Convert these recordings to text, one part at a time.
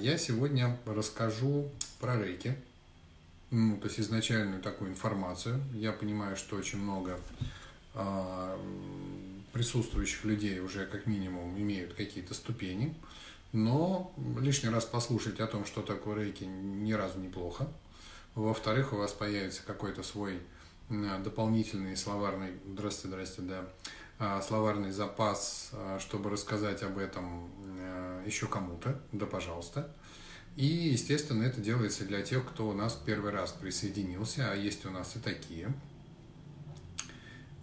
я сегодня расскажу про рейки, ну, то есть изначальную такую информацию. Я понимаю, что очень много а, присутствующих людей уже как минимум имеют какие-то ступени, но лишний раз послушать о том, что такое рейки, ни разу неплохо. Во-вторых, у вас появится какой-то свой дополнительный словарный, здрасте, здрасте, да, а, словарный запас, а, чтобы рассказать об этом э, еще кому-то, да, пожалуйста. И, естественно, это делается для тех, кто у нас первый раз присоединился, а есть у нас и такие.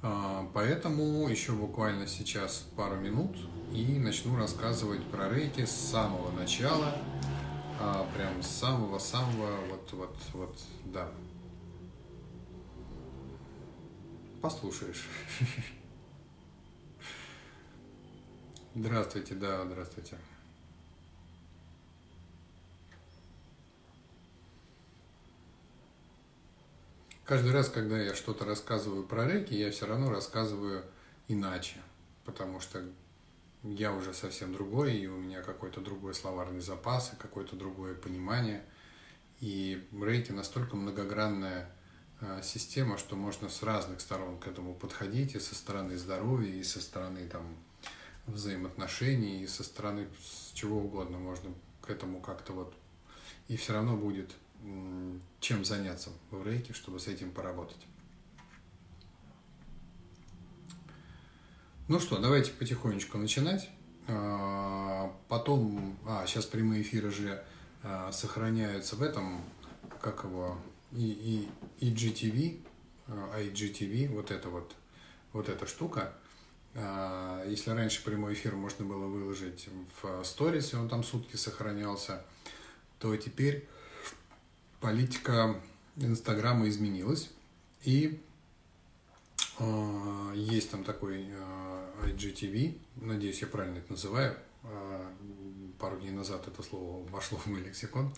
А, поэтому еще буквально сейчас пару минут и начну рассказывать про рейки с самого начала, прям с самого-самого, вот, вот, вот, да. Послушаешь. Здравствуйте, да, здравствуйте. Каждый раз, когда я что-то рассказываю про реки, я все равно рассказываю иначе, потому что я уже совсем другой, и у меня какой-то другой словарный запас, и какое-то другое понимание. И рейки настолько многогранная э, система, что можно с разных сторон к этому подходить, и со стороны здоровья, и со стороны там, взаимоотношений, и со стороны с чего угодно можно к этому как-то вот... И все равно будет чем заняться в рейке, чтобы с этим поработать. Ну что, давайте потихонечку начинать. А, потом, а, сейчас прямые эфиры же а, сохраняются в этом, как его, и, и, IGTV, IGTV, вот это вот, вот эта штука. Если раньше прямой эфир можно было выложить в сторис, и он там сутки сохранялся, то теперь политика Инстаграма изменилась, и э, есть там такой э, IGTV, надеюсь, я правильно это называю, э, пару дней назад это слово вошло в мой лексикон,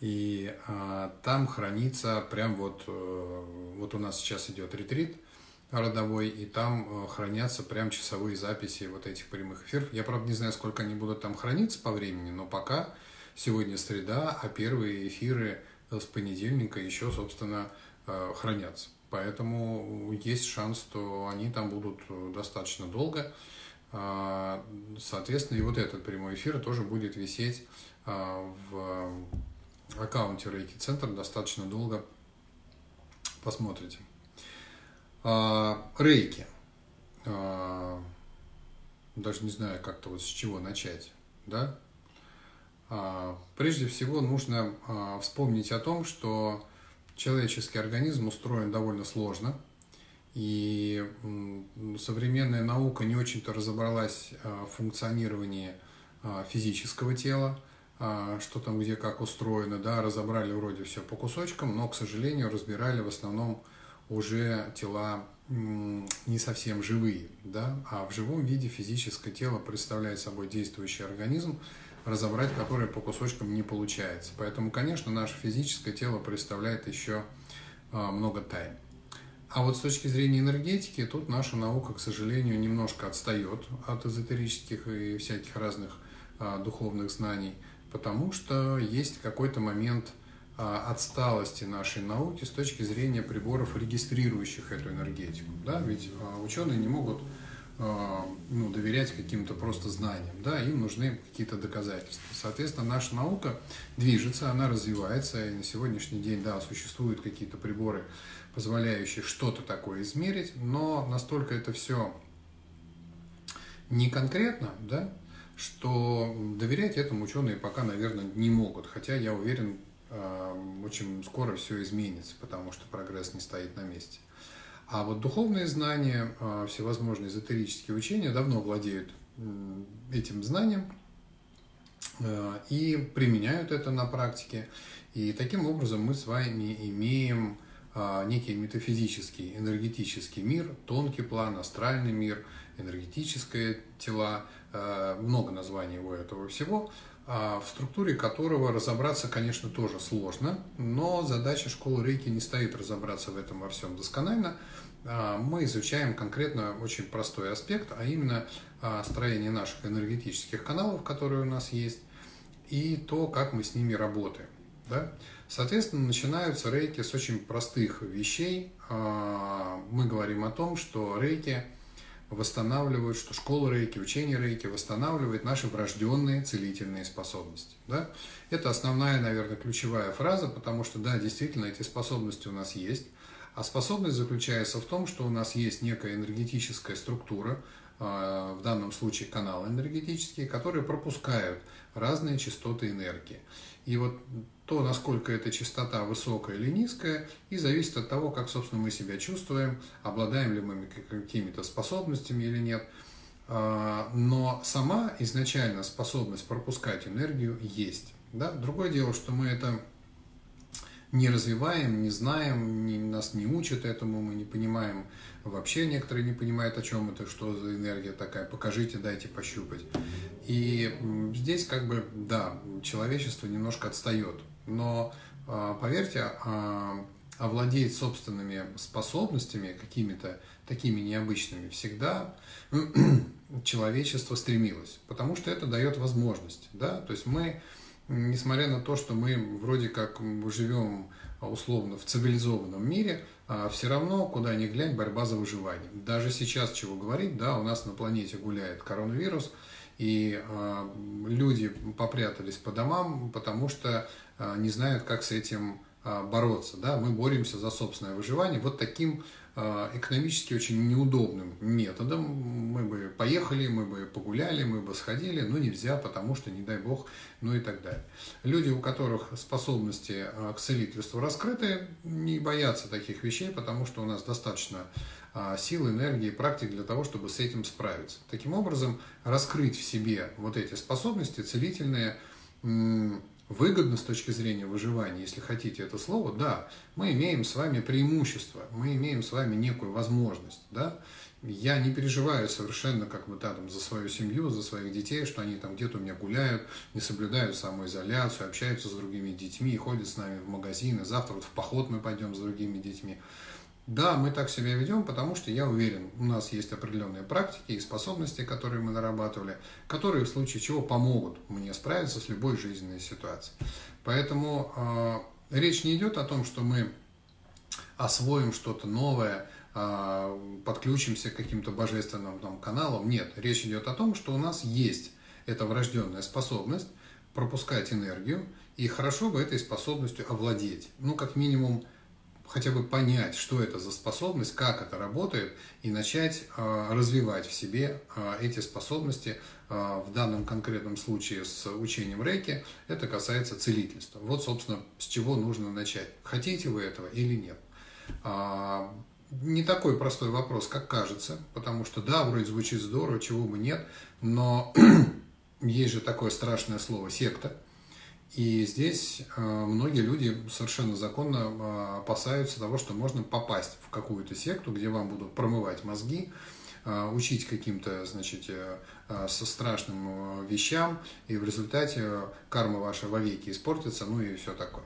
и э, там хранится прям вот, э, вот у нас сейчас идет ретрит родовой, и там э, хранятся прям часовые записи вот этих прямых эфиров. Я, правда, не знаю, сколько они будут там храниться по времени, но пока сегодня среда, а первые эфиры с понедельника еще, собственно, э, хранятся. Поэтому есть шанс, что они там будут э, достаточно долго. А, соответственно, и вот этот прямой эфир тоже будет висеть а, в аккаунте Рейки Центр достаточно долго. Посмотрите. А, Рейки. Даже не знаю, как-то вот с чего начать. Да? А, прежде всего нужно а, вспомнить о том, что человеческий организм устроен довольно сложно, и современная наука не очень-то разобралась а, в функционировании физического тела, что там где как устроено, да, разобрали вроде все по кусочкам, но, к сожалению, разбирали в основном уже тела не совсем живые, да, а в живом виде физическое тело представляет собой действующий организм, разобрать которые по кусочкам не получается. Поэтому, конечно, наше физическое тело представляет еще а, много тайн. А вот с точки зрения энергетики, тут наша наука, к сожалению, немножко отстает от эзотерических и всяких разных а, духовных знаний, потому что есть какой-то момент а, отсталости нашей науки с точки зрения приборов, регистрирующих эту энергетику. Да? Ведь ученые не могут ну, доверять каким-то просто знаниям, да, им нужны какие-то доказательства. Соответственно, наша наука движется, она развивается, и на сегодняшний день, да, существуют какие-то приборы, позволяющие что-то такое измерить, но настолько это все не конкретно, да, что доверять этому ученые пока, наверное, не могут, хотя я уверен, а, очень скоро все изменится, потому что прогресс не стоит на месте. А вот духовные знания, а, всевозможные эзотерические учения давно владеют этим знанием а, и применяют это на практике. И таким образом мы с вами имеем некий метафизический, энергетический мир, тонкий план, астральный мир, энергетическое тела, много названий у этого всего, в структуре которого разобраться, конечно, тоже сложно, но задача школы Рейки не стоит разобраться в этом во всем досконально, а, мы изучаем конкретно очень простой аспект, а именно а, строение наших энергетических каналов, которые у нас есть, и то, как мы с ними работаем. Да? Соответственно, начинаются рейки с очень простых вещей. А, мы говорим о том, что рейки восстанавливают, что школа рейки, учение рейки восстанавливает наши врожденные целительные способности. Да? Это основная, наверное, ключевая фраза, потому что, да, действительно, эти способности у нас есть. А способность заключается в том, что у нас есть некая энергетическая структура, а, в данном случае каналы энергетические, которые пропускают разные частоты энергии. И вот то, насколько эта частота высокая или низкая, и зависит от того, как, собственно, мы себя чувствуем, обладаем ли мы какими-то способностями или нет. А, но сама изначально способность пропускать энергию есть. Да? Другое дело, что мы это не развиваем, не знаем, не, нас не учат этому, мы не понимаем, вообще некоторые не понимают, о чем это, что за энергия такая, покажите, дайте пощупать. И здесь как бы, да, человечество немножко отстает, но а, поверьте, а, овладеть собственными способностями какими-то такими необычными всегда человечество стремилось, потому что это дает возможность, да, то есть мы несмотря на то, что мы вроде как живем условно в цивилизованном мире, а все равно, куда ни глянь, борьба за выживание. Даже сейчас, чего говорить, да, у нас на планете гуляет коронавирус, и люди попрятались по домам, потому что не знают, как с этим э, бороться. Да? Мы боремся за собственное выживание вот таким а, экономически очень неудобным методом. Мы бы поехали, мы бы погуляли, мы бы сходили, но нельзя, потому что, не дай бог, ну и так далее. Люди, у которых способности а, к целительству раскрыты, не боятся таких вещей, потому что у нас достаточно а, сил, энергии, практик для того, чтобы с этим справиться. Таким образом, раскрыть в себе вот эти способности целительные выгодно с точки зрения выживания, если хотите это слово, да, мы имеем с вами преимущество, мы имеем с вами некую возможность, да. Я не переживаю совершенно как бы да, там, за свою семью, за своих детей, что они там где-то у меня гуляют, не соблюдают самоизоляцию, общаются с другими детьми, ходят с нами в магазины, завтра вот в поход мы пойдем с другими детьми. Да, мы так себя ведем, потому что я уверен, у нас есть определенные практики и способности, которые мы нарабатывали, которые в случае чего помогут мне справиться с любой жизненной ситуацией. Поэтому э, речь не идет о том, что мы освоим что-то новое, э, подключимся к каким-то божественным там, каналам. Нет, речь идет о том, что у нас есть эта врожденная способность пропускать энергию, и хорошо бы этой способностью овладеть. Ну, как минимум, хотя бы понять, что это за способность, как это работает, и начать э, развивать в себе э, эти способности. Э, в данном конкретном случае с учением рейки это касается целительства. Вот, собственно, с чего нужно начать. Хотите вы этого или нет? Не такой простой вопрос, как кажется, потому что да, вроде звучит здорово, чего бы нет, но есть же такое страшное слово секта – и здесь э, многие люди совершенно законно э, опасаются того, что можно попасть в какую-то секту, где вам будут промывать мозги, э, учить каким-то, значит, со страшным вещам, и в результате карма ваша вовеки испортится, ну и все такое.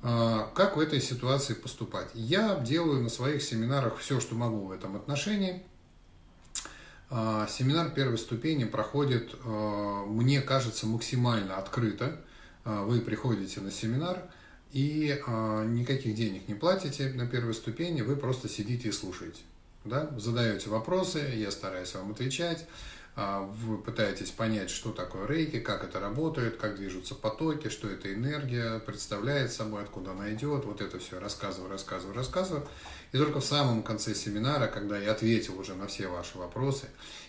Как в этой ситуации поступать? Я делаю на своих семинарах все, что могу в этом отношении. Семинар первой ступени проходит, мне кажется, максимально открыто вы приходите на семинар и а, никаких денег не платите на первой ступени, вы просто сидите и слушаете. Да? Задаете вопросы, я стараюсь вам отвечать, а, вы пытаетесь понять, что такое рейки, как это работает, как движутся потоки, что это энергия представляет собой, откуда она идет, вот это все рассказываю, рассказываю, рассказываю. И только в самом конце семинара, когда я ответил уже на все ваши вопросы,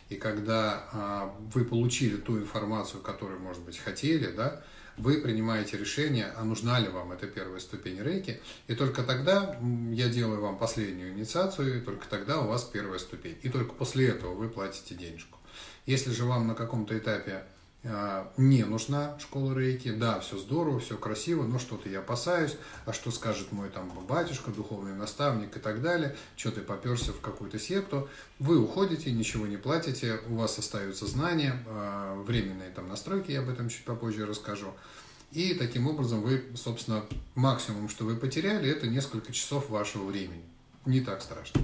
и когда вы получили ту информацию, которую, может быть, хотели, да, вы принимаете решение, а нужна ли вам эта первая ступень рейки, и только тогда я делаю вам последнюю инициацию, и только тогда у вас первая ступень. И только после этого вы платите денежку. Если же вам на каком-то этапе а, не нужна школа рейки. Да, все здорово, все красиво, но что-то я опасаюсь. А что скажет мой там батюшка, духовный наставник и так далее? Что ты поперся в какую-то секту? Вы уходите, ничего не платите, у вас остаются знания, а, временные там настройки, я об этом чуть попозже расскажу. И таким образом вы, собственно, максимум, что вы потеряли, это несколько часов вашего времени. Не так страшно.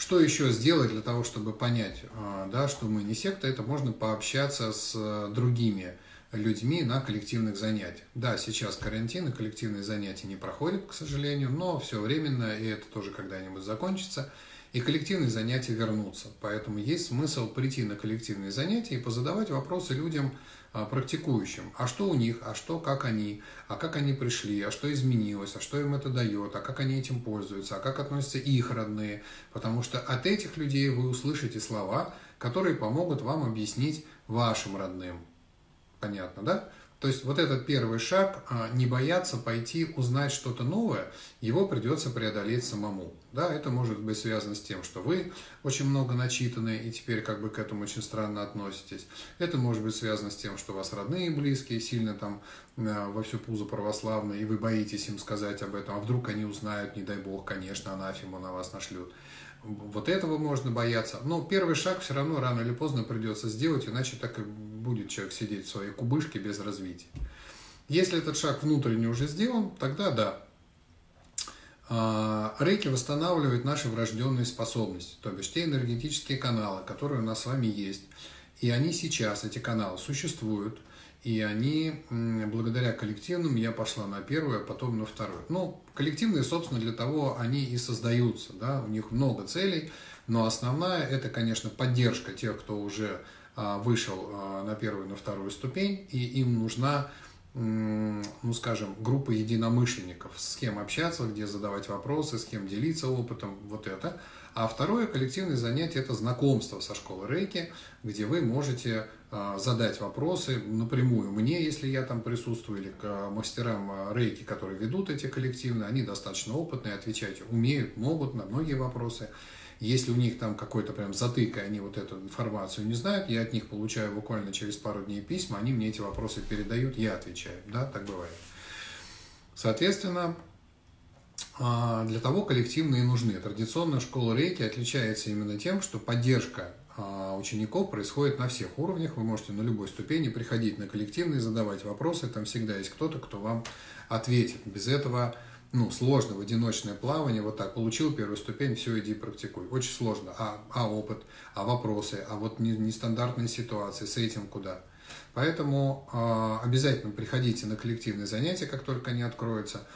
Что еще сделать для того, чтобы понять, а, да, что мы не секта, это можно пообщаться с другими людьми на коллективных занятиях. Да, сейчас карантин и коллективные занятия не проходят, к сожалению, но все временно, и это тоже когда-нибудь закончится, и коллективные занятия вернутся. Поэтому есть смысл прийти на коллективные занятия и позадавать вопросы людям, практикующим. А что у них, а что, как они, а как они пришли, а что изменилось, а что им это дает, а как они этим пользуются, а как относятся их родные. Потому что от этих людей вы услышите слова, которые помогут вам объяснить вашим родным. Понятно, да? То есть вот этот первый шаг, а, не бояться пойти узнать что-то новое, его придется преодолеть самому. Да, это может быть связано с тем, что вы очень много начитаны и теперь как бы к этому очень странно относитесь. Это может быть связано с тем, что у вас родные и близкие сильно там а, во всю пузо православные, и вы боитесь им сказать об этом, а вдруг они узнают, не дай бог, конечно, анафему на вас нашлют. Вот этого можно бояться. Но первый шаг все равно рано или поздно придется сделать, иначе так и будет человек сидеть в своей кубышке без развития. Если этот шаг внутренне уже сделан, тогда да. А, рейки восстанавливает наши врожденные способности, то бишь те энергетические каналы, которые у нас с вами есть. И они сейчас, эти каналы, существуют – и они, благодаря коллективным, я пошла на первую, а потом на вторую. Ну, коллективные, собственно, для того они и создаются, да, у них много целей, но основная это, конечно, поддержка тех, кто уже а, вышел а, на первую, на вторую ступень, и им нужна, ну, скажем, группа единомышленников, с кем общаться, где задавать вопросы, с кем делиться опытом, вот это. А второе коллективное занятие – это знакомство со школой рейки, где вы можете а, задать вопросы напрямую мне, если я там присутствую, или к мастерам а, рейки, которые ведут эти коллективные, они достаточно опытные, отвечать умеют, могут на многие вопросы. Если у них там какой-то прям затык, и они вот эту информацию не знают, я от них получаю буквально через пару дней письма, они мне эти вопросы передают, я отвечаю. Да, так бывает. Соответственно, для того коллективные нужны. Традиционная школа рейки отличается именно тем, что поддержка а, учеников происходит на всех уровнях. Вы можете на любой ступени приходить на коллективные, задавать вопросы. Там всегда есть кто-то, кто вам ответит. Без этого ну, сложно в одиночное плавание, вот так, получил первую ступень, все, иди практикуй. Очень сложно. А, а опыт, а вопросы, а вот нестандартные ситуации, с этим куда? Поэтому э, обязательно приходите на коллективные занятия, как только они откроются.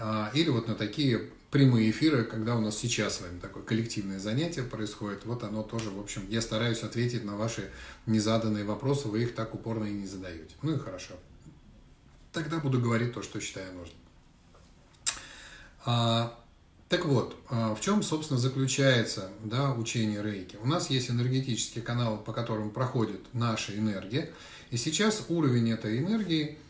А, или вот на такие прямые эфиры, когда у нас сейчас с вами такое коллективное занятие происходит, вот оно тоже, в общем, я стараюсь ответить на ваши незаданные вопросы, вы их так упорно и не задаете. Ну и хорошо. Тогда буду говорить то, что считаю нужным. А, так вот, а, в чем, собственно, заключается да, учение рейки? У нас есть энергетические каналы, по которым проходит наша энергия, и сейчас уровень этой энергии –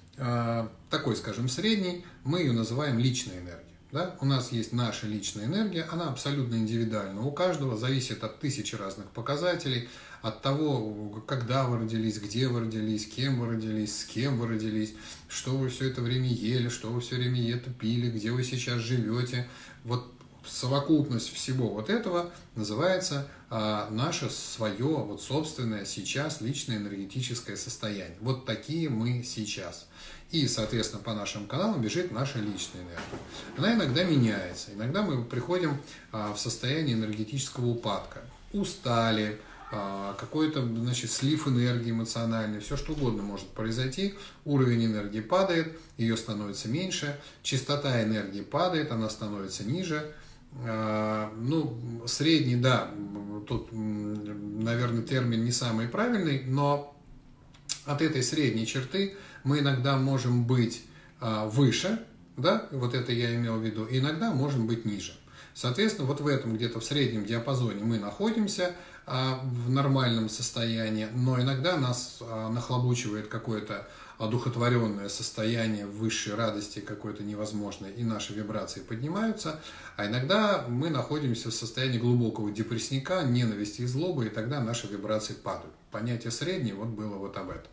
такой, скажем, средний, мы ее называем личной энергией. Да? У нас есть наша личная энергия, она абсолютно индивидуальна. У каждого зависит от тысячи разных показателей, от того, когда вы родились, где вы родились, кем вы родились, с кем вы родились, что вы все это время ели, что вы все время это пили, где вы сейчас живете. Вот совокупность всего вот этого называется а, наше свое, вот собственное сейчас личное энергетическое состояние. Вот такие мы сейчас. И, соответственно, по нашим каналам бежит наша личная энергия. Она иногда меняется. Иногда мы приходим а, в состояние энергетического упадка. Устали, а, какой-то, значит, слив энергии эмоциональный, все что угодно может произойти. Уровень энергии падает, ее становится меньше, частота энергии падает, она становится ниже. А, ну, средний, да, тут, наверное, термин не самый правильный, но от этой средней черты мы иногда можем быть а, выше, да, вот это я имел в виду, и иногда можем быть ниже. Соответственно, вот в этом где-то в среднем диапазоне мы находимся а, в нормальном состоянии, но иногда нас нахлобучивает какое-то одухотворенное состояние высшей радости какой-то невозможной, и наши вибрации поднимаются, а иногда мы находимся в состоянии глубокого депрессника, ненависти и злобы, и тогда наши вибрации падают. Понятие среднее вот было вот об этом.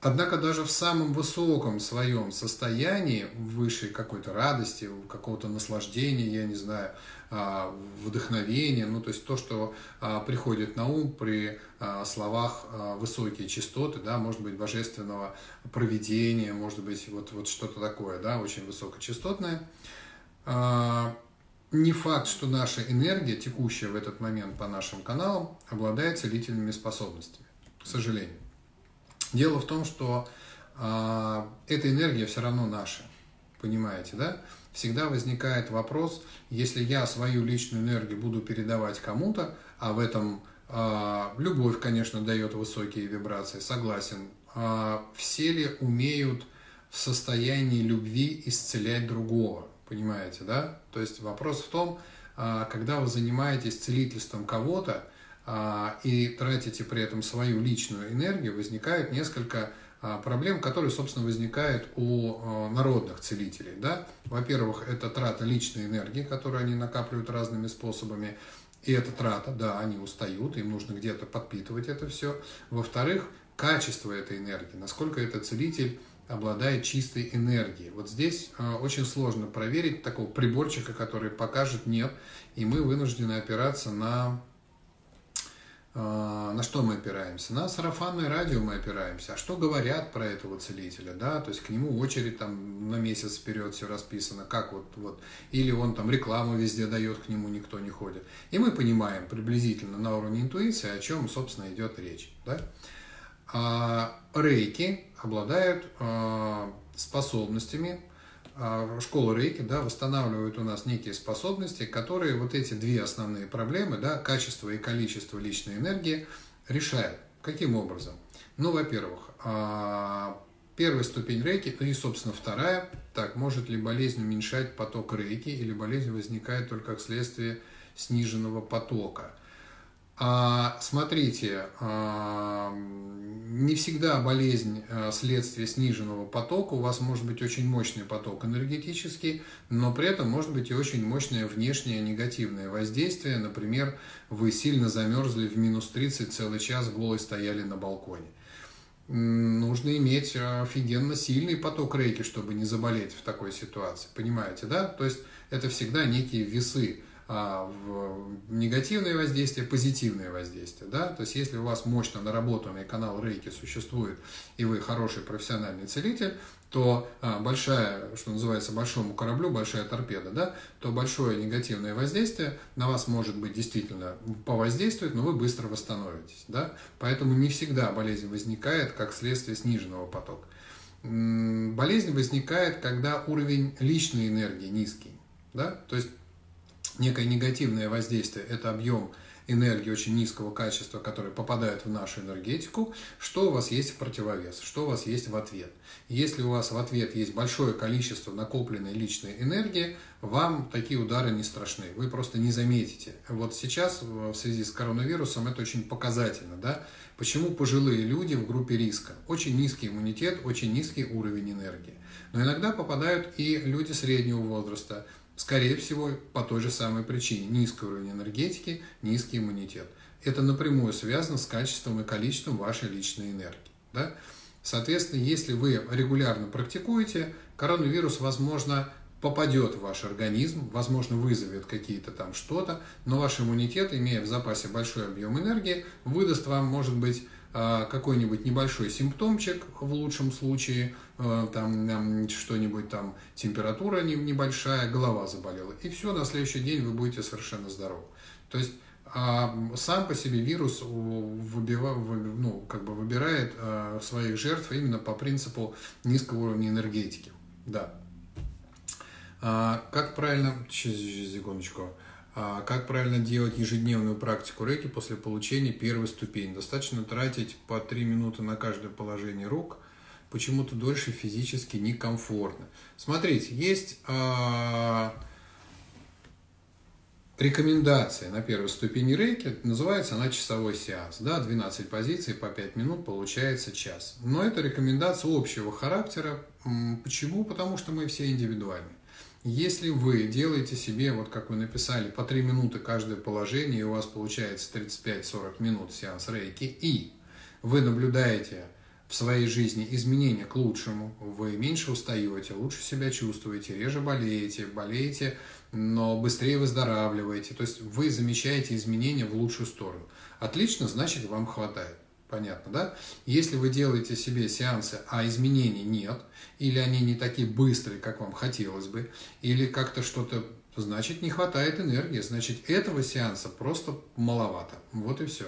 Однако даже в самом высоком своем состоянии, высшей какой-то радости, какого-то наслаждения, я не знаю, а, вдохновения, ну то есть то, что а, приходит на ум при а, словах высокие частоты, да, может быть божественного проведения, может быть вот, вот что-то такое, да, очень высокочастотное. Не факт, что наша энергия, текущая в этот момент по нашим каналам, обладает целительными способностями, к сожалению. Дело в том, что а, эта энергия все равно наша, понимаете, да? Всегда возникает вопрос, если я свою личную энергию буду передавать кому-то, а в этом а, любовь, конечно, дает высокие вибрации, согласен, а, все ли умеют в состоянии любви исцелять другого, понимаете, да? То есть вопрос в том, а, когда вы занимаетесь целительством кого-то и тратите при этом свою личную энергию, возникают несколько а, проблем, которые, собственно, возникают у народных целителей. Да? Во-первых, это трата личной энергии, которую они накапливают разными способами. И это трата, да, они устают, им нужно где-то подпитывать это все. Во-вторых, качество этой энергии, насколько этот целитель обладает чистой энергией. Вот здесь очень сложно проверить такого приборчика, который покажет нет, и мы вынуждены опираться на на что мы опираемся? На сарафанное радио мы опираемся. А что говорят про этого целителя, да? То есть к нему очередь там на месяц вперед все расписано, как вот, вот. Или он там рекламу везде дает, к нему никто не ходит. И мы понимаем приблизительно на уровне интуиции, о чем, собственно, идет речь, да? А рейки обладают а, способностями, а, школа рейки да, восстанавливает у нас некие способности, которые вот эти две основные проблемы, да, качество и количество личной энергии, решают. Каким образом? Ну, во-первых, а, первая ступень рейки, ну и, собственно, вторая, так, может ли болезнь уменьшать поток рейки, или болезнь возникает только как следствие сниженного потока – а, смотрите, а, не всегда болезнь а, следствие сниженного потока. У вас может быть очень мощный поток энергетический, но при этом может быть и очень мощное внешнее негативное воздействие. Например, вы сильно замерзли в минус 30, целый час голой стояли на балконе. Нужно иметь офигенно сильный поток рейки, чтобы не заболеть в такой ситуации. Понимаете, да? То есть это всегда некие весы в негативное воздействие, позитивное воздействие. Да? То есть, если у вас мощно наработанный канал рейки существует, и вы хороший профессиональный целитель, то а, большая, что называется, большому кораблю, большая торпеда, да, то большое негативное воздействие на вас может быть действительно повоздействует, но вы быстро восстановитесь. Да? Поэтому не всегда болезнь возникает как следствие сниженного потока. Болезнь возникает, когда уровень личной энергии низкий. Да? То есть некое негативное воздействие – это объем энергии очень низкого качества, который попадает в нашу энергетику, что у вас есть в противовес, что у вас есть в ответ. Если у вас в ответ есть большое количество накопленной личной энергии, вам такие удары не страшны, вы просто не заметите. Вот сейчас в связи с коронавирусом это очень показательно. Да? Почему пожилые люди в группе риска? Очень низкий иммунитет, очень низкий уровень энергии. Но иногда попадают и люди среднего возраста, Скорее всего, по той же самой причине. Низкий уровень энергетики, низкий иммунитет. Это напрямую связано с качеством и количеством вашей личной энергии. Да? Соответственно, если вы регулярно практикуете, коронавирус, возможно, попадет в ваш организм, возможно, вызовет какие-то там что-то, но ваш иммунитет, имея в запасе большой объем энергии, выдаст вам, может быть, а, какой-нибудь небольшой симптомчик в лучшем случае, там что-нибудь там, температура небольшая, голова заболела, и все, на следующий день вы будете совершенно здоровы. То есть а сам по себе вирус выбива, ну, как бы выбирает своих жертв именно по принципу низкого уровня энергетики. Да. Как правильно... Сейчас, секундочку. А как правильно делать ежедневную практику рейки после получения первой ступени? Достаточно тратить по 3 минуты на каждое положение рук, почему-то дольше физически некомфортно. Смотрите, есть э, рекомендация на первой ступени рейки, называется она часовой сеанс. Да, 12 позиций по 5 минут получается час. Но это рекомендация общего характера. Почему? Потому что мы все индивидуальны. Если вы делаете себе, вот как вы написали, по 3 минуты каждое положение, и у вас получается 35-40 минут сеанс рейки, и вы наблюдаете в своей жизни изменения к лучшему, вы меньше устаете, лучше себя чувствуете, реже болеете, болеете, но быстрее выздоравливаете, то есть вы замечаете изменения в лучшую сторону. Отлично, значит вам хватает. Понятно, да? Если вы делаете себе сеансы, а изменений нет, или они не такие быстрые, как вам хотелось бы, или как-то что-то, значит, не хватает энергии, значит, этого сеанса просто маловато. Вот и все.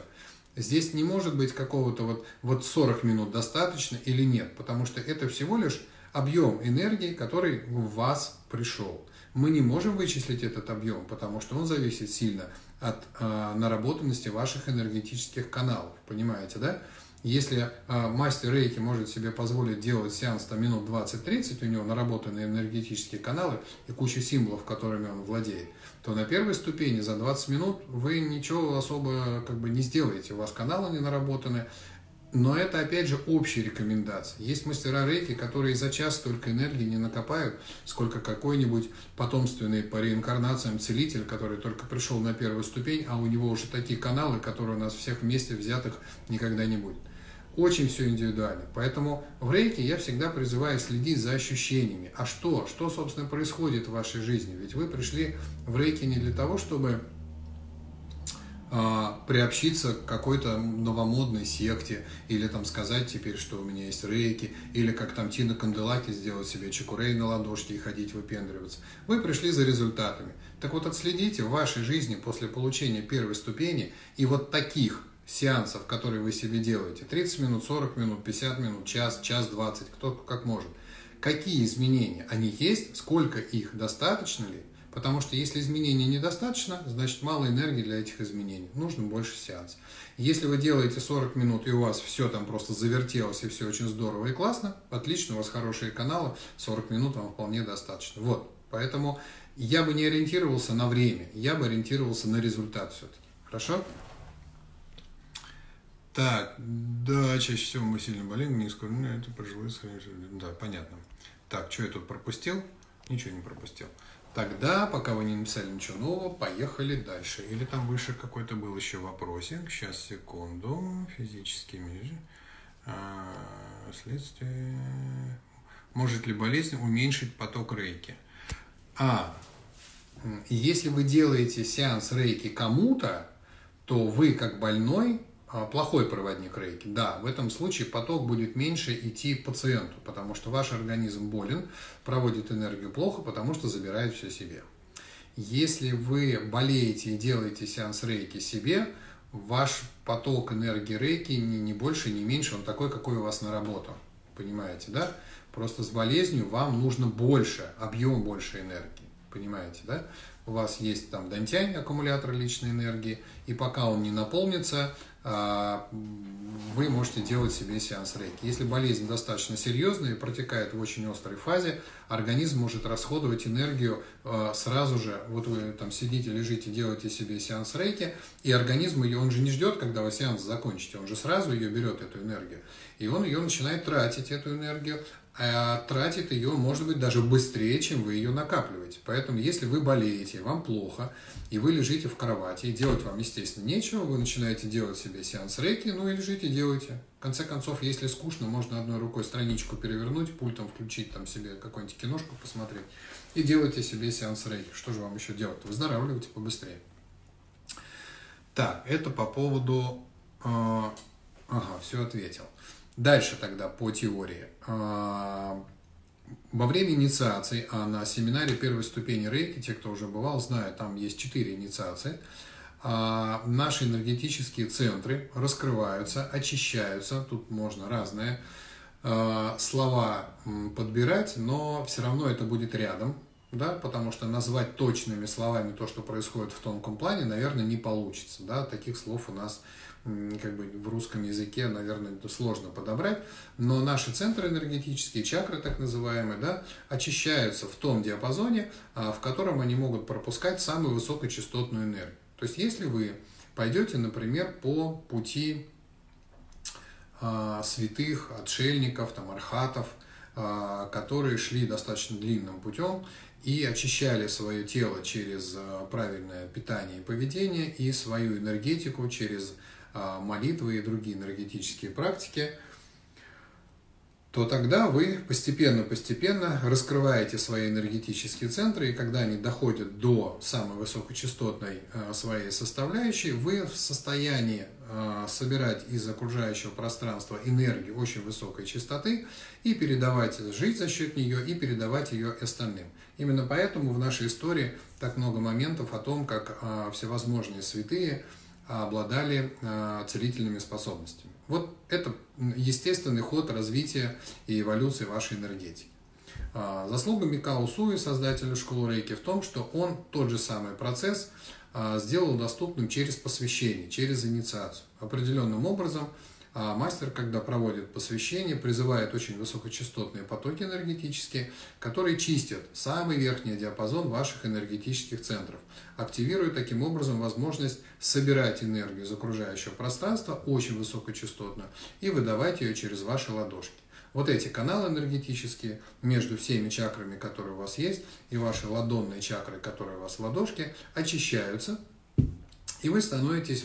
Здесь не может быть какого-то вот, вот 40 минут достаточно или нет, потому что это всего лишь объем энергии, который в вас пришел. Мы не можем вычислить этот объем, потому что он зависит сильно от э, наработанности ваших энергетических каналов. Понимаете, да? Если э, мастер рейки может себе позволить делать сеанс там, минут 20-30, у него наработаны энергетические каналы и куча символов, которыми он владеет, то на первой ступени за 20 минут вы ничего особо как бы не сделаете. У вас каналы не наработаны, но это, опять же, общие рекомендации. Есть мастера рейки, которые за час столько энергии не накопают, сколько какой-нибудь потомственный по реинкарнациям целитель, который только пришел на первую ступень, а у него уже такие каналы, которые у нас всех вместе взятых никогда не будет. Очень все индивидуально. Поэтому в рейке я всегда призываю следить за ощущениями. А что? Что, собственно, происходит в вашей жизни? Ведь вы пришли в рейке не для того, чтобы а, приобщиться к какой-то новомодной секте, или там сказать теперь, что у меня есть рейки, или как там Тина Канделаки сделать себе чекурей на ладошке и ходить выпендриваться. Вы пришли за результатами. Так вот, отследите в вашей жизни после получения первой ступени и вот таких сеансов, которые вы себе делаете, 30 минут, 40 минут, 50 минут, час, час 20, кто как может, какие изменения, они есть, сколько их, достаточно ли, Потому что если изменений недостаточно, значит мало энергии для этих изменений. Нужно больше сеанс. Если вы делаете 40 минут и у вас все там просто завертелось и все очень здорово и классно, отлично, у вас хорошие каналы, 40 минут вам вполне достаточно. Вот, поэтому я бы не ориентировался на время, я бы ориентировался на результат все-таки. Хорошо? Так, да, чаще всего мы сильно болеем, не скоро, ну, это пожилые, да, понятно. Так, что я тут пропустил? Ничего не пропустил. Тогда, пока вы не написали ничего нового, поехали дальше. Или там выше какой-то был еще вопросик. Сейчас, секунду. Физические а, следствие. Может ли болезнь уменьшить поток рейки? А, если вы делаете сеанс рейки кому-то, то вы, как больной, плохой проводник рейки. Да, в этом случае поток будет меньше идти пациенту, потому что ваш организм болен, проводит энергию плохо, потому что забирает все себе. Если вы болеете и делаете сеанс рейки себе, ваш поток энергии рейки не, не больше, не меньше, он такой, какой у вас на работу. Понимаете, да? Просто с болезнью вам нужно больше, объем больше энергии. Понимаете, да? У вас есть там дантянь, аккумулятор личной энергии, и пока он не наполнится, а, вы можете делать себе сеанс рейки. Если болезнь достаточно серьезная и протекает в очень острой фазе, организм может расходовать энергию а, сразу же. Вот вы там сидите, лежите, делаете себе сеанс рейки, и организм ее, он же не ждет, когда вы сеанс закончите, он же сразу ее берет, эту энергию. И он ее начинает тратить, эту энергию, а тратит ее, может быть, даже быстрее, чем вы ее накапливаете. Поэтому, если вы болеете, вам плохо, и вы лежите в кровати, и делать вам, естественно, нечего, вы начинаете делать себе сеанс рейки, ну и лежите, делайте. В конце концов, если скучно, можно одной рукой страничку перевернуть, пультом включить там себе какую-нибудь киношку посмотреть, и делайте себе сеанс рейки. Что же вам еще делать? Выздоравливайте побыстрее. Так, это по поводу... Э, ага, все ответил. Дальше тогда по теории. А, во время инициации, а на семинаре первой ступени рейки, те, кто уже бывал, знают, там есть четыре инициации, а, наши энергетические центры раскрываются, очищаются, тут можно разные а, слова подбирать, но все равно это будет рядом, да, потому что назвать точными словами то, что происходит в тонком плане, наверное, не получится, да, таких слов у нас как бы в русском языке, наверное, это сложно подобрать, но наши центры энергетические, чакры так называемые, да, очищаются в том диапазоне, а, в котором они могут пропускать самую высокочастотную энергию. То есть, если вы пойдете, например, по пути а, святых, отшельников, там, архатов, а, которые шли достаточно длинным путем и очищали свое тело через правильное питание и поведение и свою энергетику через молитвы и другие энергетические практики, то тогда вы постепенно-постепенно раскрываете свои энергетические центры, и когда они доходят до самой высокочастотной а, своей составляющей, вы в состоянии а, собирать из окружающего пространства энергию очень высокой частоты и передавать, жить за счет нее и передавать ее остальным. Именно поэтому в нашей истории так много моментов о том, как всевозможные святые обладали а, целительными способностями. Вот это естественный ход развития и эволюции вашей энергетики. А, заслуга Микао Суи, создателя школы Рейки, в том, что он тот же самый процесс сделал доступным через посвящение, через инициацию. Определенным образом а мастер, когда проводит посвящение, призывает очень высокочастотные потоки энергетические, которые чистят самый верхний диапазон ваших энергетических центров, активируя таким образом возможность собирать энергию из окружающего пространства, очень высокочастотную, и выдавать ее через ваши ладошки. Вот эти каналы энергетические между всеми чакрами, которые у вас есть, и ваши ладонные чакры, которые у вас в ладошке, очищаются и вы становитесь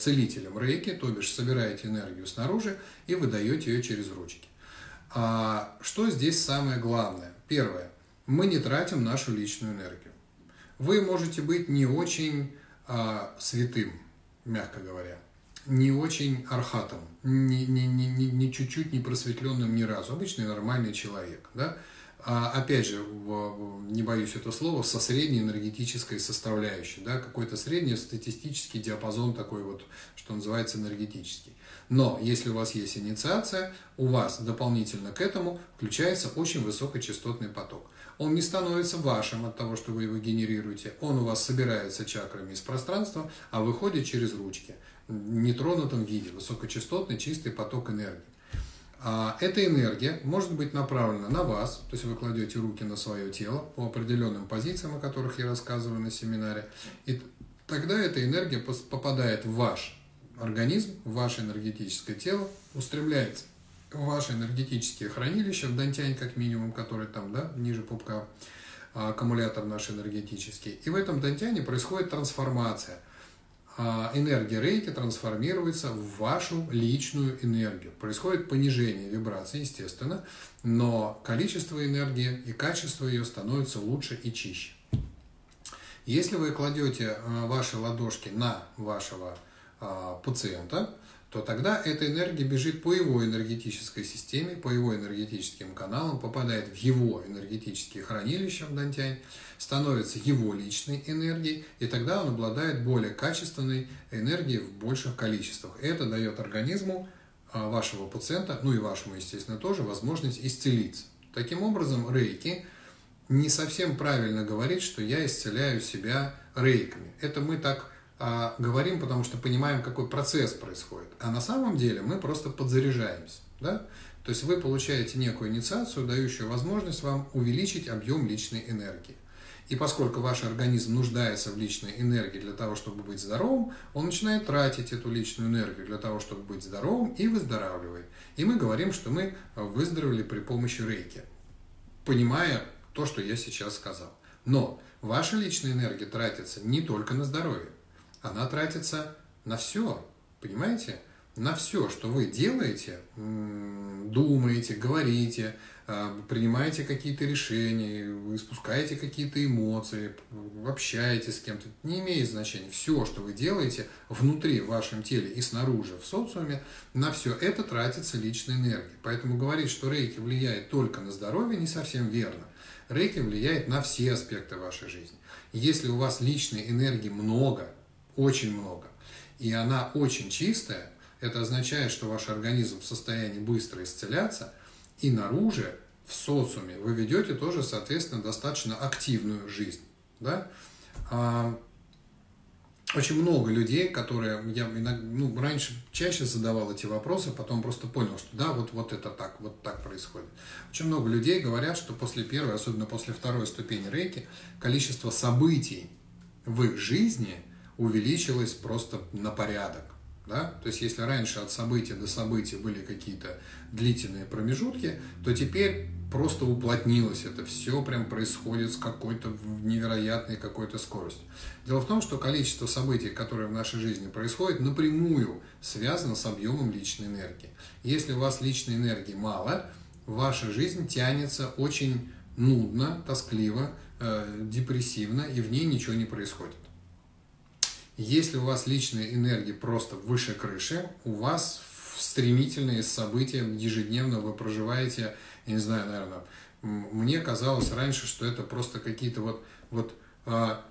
целителем рейки, то бишь собираете энергию снаружи и выдаете ее через ручки. А что здесь самое главное? Первое. Мы не тратим нашу личную энергию. Вы можете быть не очень а, святым, мягко говоря, не очень архатом, не, не, не, не, не чуть-чуть не просветленным ни разу, обычный нормальный человек. Да? А, опять же, не боюсь этого слова, со средней энергетической составляющей, да, какой-то средний статистический диапазон такой вот, что называется энергетический. Но если у вас есть инициация, у вас дополнительно к этому включается очень высокочастотный поток. Он не становится вашим от того, что вы его генерируете. Он у вас собирается чакрами из пространства, а выходит через ручки в нетронутом виде, высокочастотный чистый поток энергии. А эта энергия может быть направлена на вас, то есть вы кладете руки на свое тело по определенным позициям, о которых я рассказываю на семинаре, и тогда эта энергия попадает в ваш организм, в ваше энергетическое тело, устремляется в ваши энергетические хранилища, в Дантянь как минимум, который там, да, ниже пупка, а, аккумулятор наш энергетический. И в этом Дантяне происходит трансформация – энергия рейки трансформируется в вашу личную энергию. Происходит понижение вибраций, естественно, но количество энергии и качество ее становится лучше и чище. Если вы кладете а, ваши ладошки на вашего а, пациента, то тогда эта энергия бежит по его энергетической системе, по его энергетическим каналам, попадает в его энергетические хранилища в Дантянь, становится его личной энергией, и тогда он обладает более качественной энергией в больших количествах. Это дает организму а, вашего пациента, ну и вашему, естественно, тоже, возможность исцелиться. Таким образом, рейки не совсем правильно говорить, что я исцеляю себя рейками. Это мы так а, говорим, потому что понимаем, какой процесс происходит. А на самом деле мы просто подзаряжаемся. Да? То есть вы получаете некую инициацию, дающую возможность вам увеличить объем личной энергии. И поскольку ваш организм нуждается в личной энергии для того, чтобы быть здоровым, он начинает тратить эту личную энергию для того, чтобы быть здоровым и выздоравливает. И мы говорим, что мы выздоровели при помощи рейки, понимая то, что я сейчас сказал. Но ваша личная энергия тратится не только на здоровье она тратится на все, понимаете? На все, что вы делаете, думаете, говорите, а, принимаете какие-то решения, вы спускаете какие-то эмоции, общаетесь с кем-то, не имеет значения. Все, что вы делаете внутри в вашем теле и снаружи в социуме, на все это тратится личная энергия. Поэтому говорить, что рейки влияет только на здоровье, не совсем верно. Рейки влияет на все аспекты вашей жизни. Если у вас личной энергии много, очень много, и она очень чистая, это означает, что ваш организм в состоянии быстро исцеляться, и наружу, в социуме, вы ведете тоже, соответственно, достаточно активную жизнь. Да? А, очень много людей, которые я иногда, ну, раньше чаще задавал эти вопросы, потом просто понял, что да, вот, вот это так, вот так происходит. Очень много людей говорят, что после первой, особенно после второй ступени рейки, количество событий в их жизни – увеличилось просто на порядок. Да? То есть если раньше от события до события были какие-то длительные промежутки, то теперь просто уплотнилось это все, прям происходит с какой-то невероятной какой-то скоростью. Дело в том, что количество событий, которые в нашей жизни происходят, напрямую связано с объемом личной энергии. Если у вас личной энергии мало, ваша жизнь тянется очень нудно, тоскливо, э, депрессивно, и в ней ничего не происходит. Если у вас личная энергия просто выше крыши, у вас стремительные события ежедневно вы проживаете, я не знаю, наверное, мне казалось раньше, что это просто какие-то вот, вот а,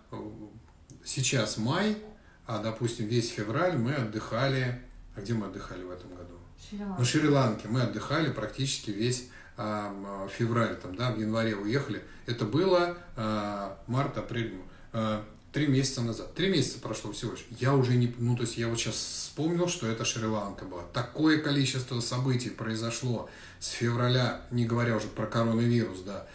сейчас май, а, допустим, весь февраль мы отдыхали... А где мы отдыхали в этом году? Шри-Ланка. На Шри-Ланке мы отдыхали практически весь а, февраль, там, да, в январе уехали. Это было а, март, апрель, а, три месяца назад. Три месяца прошло всего лишь. Я уже не... Ну, то есть я вот сейчас вспомнил, что это Шри-Ланка была. Такое количество событий произошло с февраля, не говоря уже про коронавирус, да.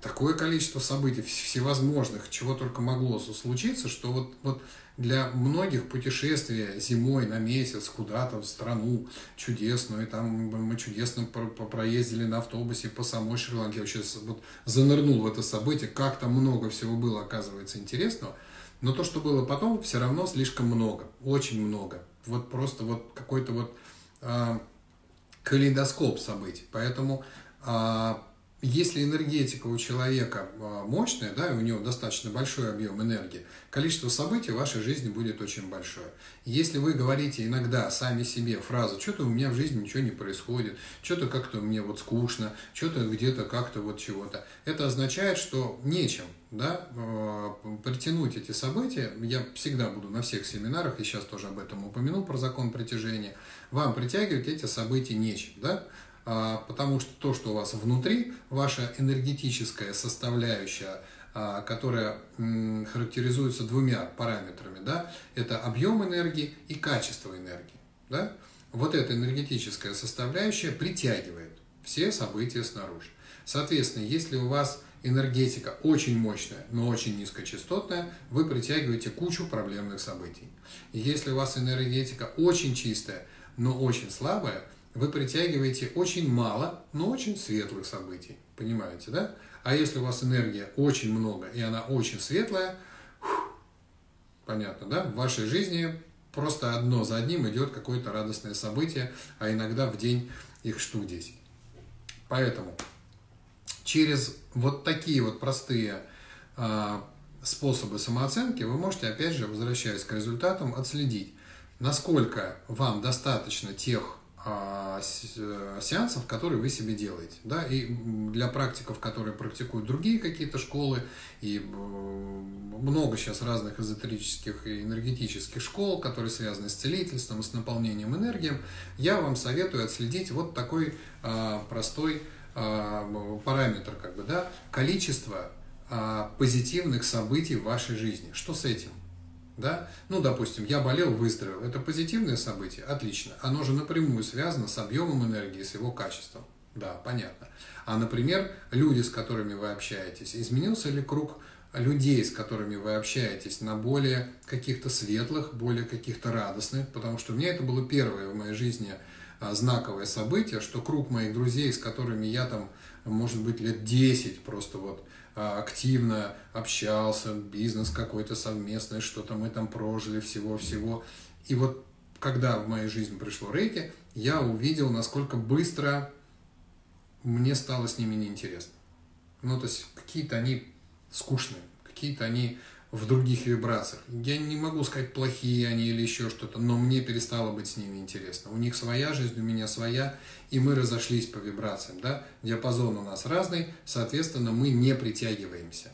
Такое количество событий всевозможных, чего только могло случиться, что вот, вот для многих путешествие зимой на месяц куда-то в страну чудесную, и там мы чудесно проездили на автобусе по самой Шри-Ланке. Я вообще вот занырнул в это событие, как там много всего было, оказывается, интересного. Но то, что было потом, все равно слишком много, очень много. Вот просто вот какой-то вот э, калейдоскоп событий. Поэтому э, если энергетика у человека а, мощная, да, и у него достаточно большой объем энергии, количество событий в вашей жизни будет очень большое. Если вы говорите иногда сами себе фразу «что-то у меня в жизни ничего не происходит», «что-то как-то мне вот скучно», «что-то где-то как-то вот чего-то», это означает, что нечем да, а, притянуть эти события. Я всегда буду на всех семинарах, и сейчас тоже об этом упомянул, про закон притяжения. Вам притягивать эти события нечем. Да? А, потому что то, что у вас внутри, ваша энергетическая составляющая, а, которая характеризуется двумя параметрами, да, это объем энергии и качество энергии. Да? Вот эта энергетическая составляющая притягивает все события снаружи. Соответственно, если у вас энергетика очень мощная, но очень низкочастотная, вы притягиваете кучу проблемных событий. Если у вас энергетика очень чистая, но очень слабая, вы притягиваете очень мало, но очень светлых событий. Понимаете, да? А если у вас энергия очень много, и она очень светлая, понятно, да? В вашей жизни просто одно за одним идет какое-то радостное событие, а иногда в день их штук 10. Поэтому через вот такие вот простые э, способы самооценки вы можете, опять же, возвращаясь к результатам, отследить, насколько вам достаточно тех а, сеансов, которые вы себе делаете. Да? И для практиков, которые практикуют другие какие-то школы, и много сейчас разных эзотерических и энергетических школ, которые связаны с целительством, с наполнением энергией, я вам советую отследить вот такой а, простой а, параметр, как бы, да, количество позитивных событий в вашей жизни. Что с этим? Да? Ну, допустим, я болел, выздоровел. Это позитивное событие? Отлично. Оно же напрямую связано с объемом энергии, с его качеством. Да, понятно. А, например, люди, с которыми вы общаетесь, изменился ли круг людей, с которыми вы общаетесь, на более каких-то светлых, более каких-то радостных, потому что меня это было первое в моей жизни а, знаковое событие, что круг моих друзей, с которыми я там, может быть, лет 10 просто вот активно общался, бизнес какой-то совместный, что-то мы там прожили, всего-всего. И вот когда в мою жизнь пришло рейки, я увидел, насколько быстро мне стало с ними неинтересно. Ну, то есть какие-то они скучные, какие-то они в других вибрациях. Я не могу сказать, плохие они или еще что-то, но мне перестало быть с ними интересно. У них своя жизнь, у меня своя, и мы разошлись по вибрациям. Да? Диапазон у нас разный, соответственно, мы не притягиваемся.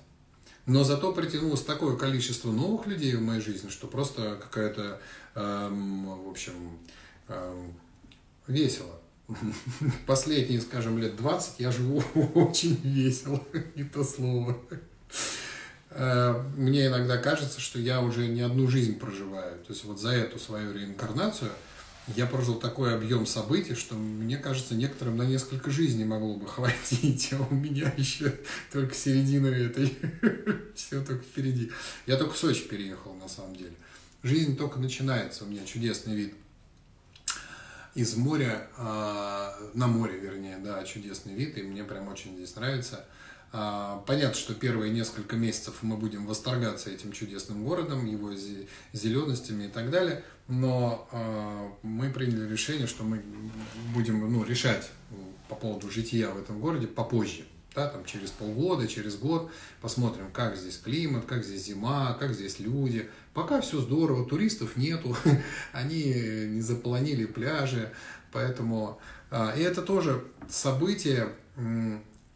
Но зато притянулось такое количество новых людей в моей жизни, что просто какая-то, эм, в общем, эм, весело. Последние, скажем, лет 20 я живу очень весело, не то слово. Э, мне иногда кажется, что я уже не одну жизнь проживаю. То есть вот за эту свою реинкарнацию я прожил такой объем событий, что мне кажется, некоторым на несколько жизней могло бы хватить, а у меня еще только середина этой. Все только впереди. Я только в Сочи переехал, на самом деле. Жизнь только начинается, у меня чудесный вид из моря, а, на море, вернее, да, чудесный вид, и мне прям очень здесь нравится. А, понятно, что первые несколько месяцев мы будем восторгаться этим чудесным городом, его зеленостями и так далее, но а, мы приняли решение, что мы будем ну, решать по поводу жития в этом городе попозже. Да, там через полгода, через год посмотрим, как здесь климат, как здесь зима, как здесь люди. Пока все здорово, туристов нету, они не заполонили пляжи, поэтому... А, и это тоже событие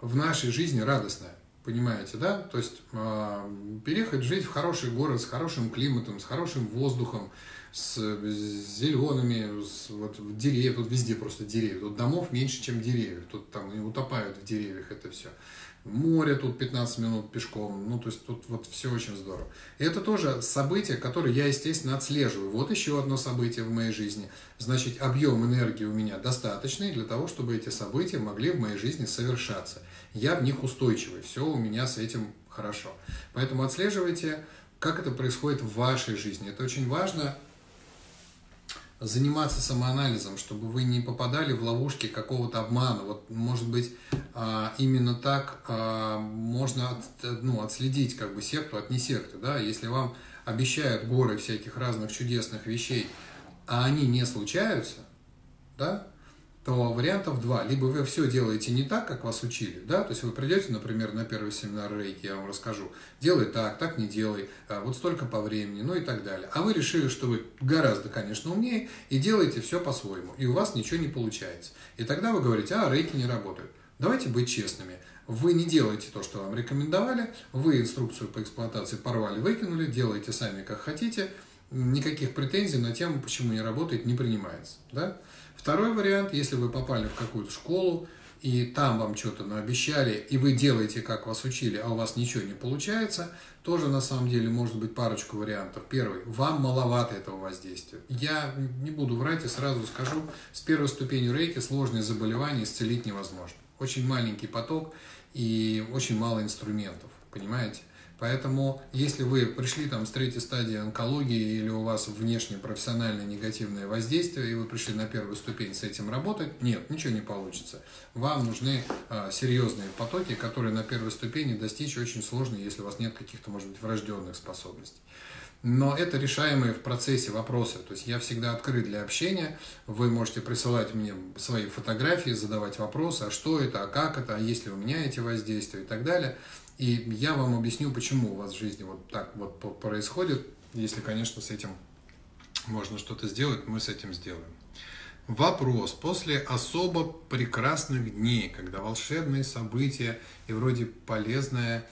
в нашей жизни радостное. Понимаете, да? То есть э, переехать жить в хороший город с хорошим климатом, с хорошим воздухом, с, с зелеными, с, вот деревья, тут везде просто деревья. Тут домов меньше, чем деревьев. Тут там и утопают в деревьях это все. Море тут 15 минут пешком. Ну, то есть тут вот все очень здорово. И это тоже событие, которое я, естественно, отслеживаю. Вот еще одно событие в моей жизни. Значит, объем энергии у меня достаточный для того, чтобы эти события могли в моей жизни совершаться я в них устойчивый, все у меня с этим хорошо. Поэтому отслеживайте, как это происходит в вашей жизни. Это очень важно заниматься самоанализом, чтобы вы не попадали в ловушки какого-то обмана. Вот, может быть, а, именно так а, можно ну, отследить как бы секту от не секты. Да? Если вам обещают горы всяких разных чудесных вещей, а они не случаются, да, то вариантов два. Либо вы все делаете не так, как вас учили, да, то есть вы придете, например, на первый семинар рейки, я вам расскажу, делай так, так не делай, а, вот столько по времени, ну и так далее. А вы решили, что вы гораздо, конечно, умнее и делаете все по-своему, и у вас ничего не получается. И тогда вы говорите, а, рейки не работают. Давайте быть честными. Вы не делаете то, что вам рекомендовали, вы инструкцию по эксплуатации порвали, выкинули, делаете сами как хотите, никаких претензий на тему, почему не работает, не принимается. Да? Второй вариант, если вы попали в какую-то школу, и там вам что-то наобещали, и вы делаете, как вас учили, а у вас ничего не получается, тоже на самом деле может быть парочку вариантов. Первый, вам маловато этого воздействия. Я не буду врать и сразу скажу, с первой ступени рейки сложные заболевания исцелить невозможно. Очень маленький поток и очень мало инструментов, понимаете? Поэтому, если вы пришли там с третьей стадии онкологии или у вас внешнее профессиональное негативное воздействие, и вы пришли на первую ступень с этим работать, нет, ничего не получится. Вам нужны а, серьезные потоки, которые на первой ступени достичь очень сложно, если у вас нет каких-то, может быть, врожденных способностей. Но это решаемые в процессе вопросы. То есть я всегда открыт для общения. Вы можете присылать мне свои фотографии, задавать вопросы, а что это, а как это, а есть ли у меня эти воздействия и так далее. И я вам объясню, почему у вас в жизни вот так вот происходит. Если, конечно, с этим можно что-то сделать, мы с этим сделаем. Вопрос. После особо прекрасных дней, когда волшебные события и вроде полезное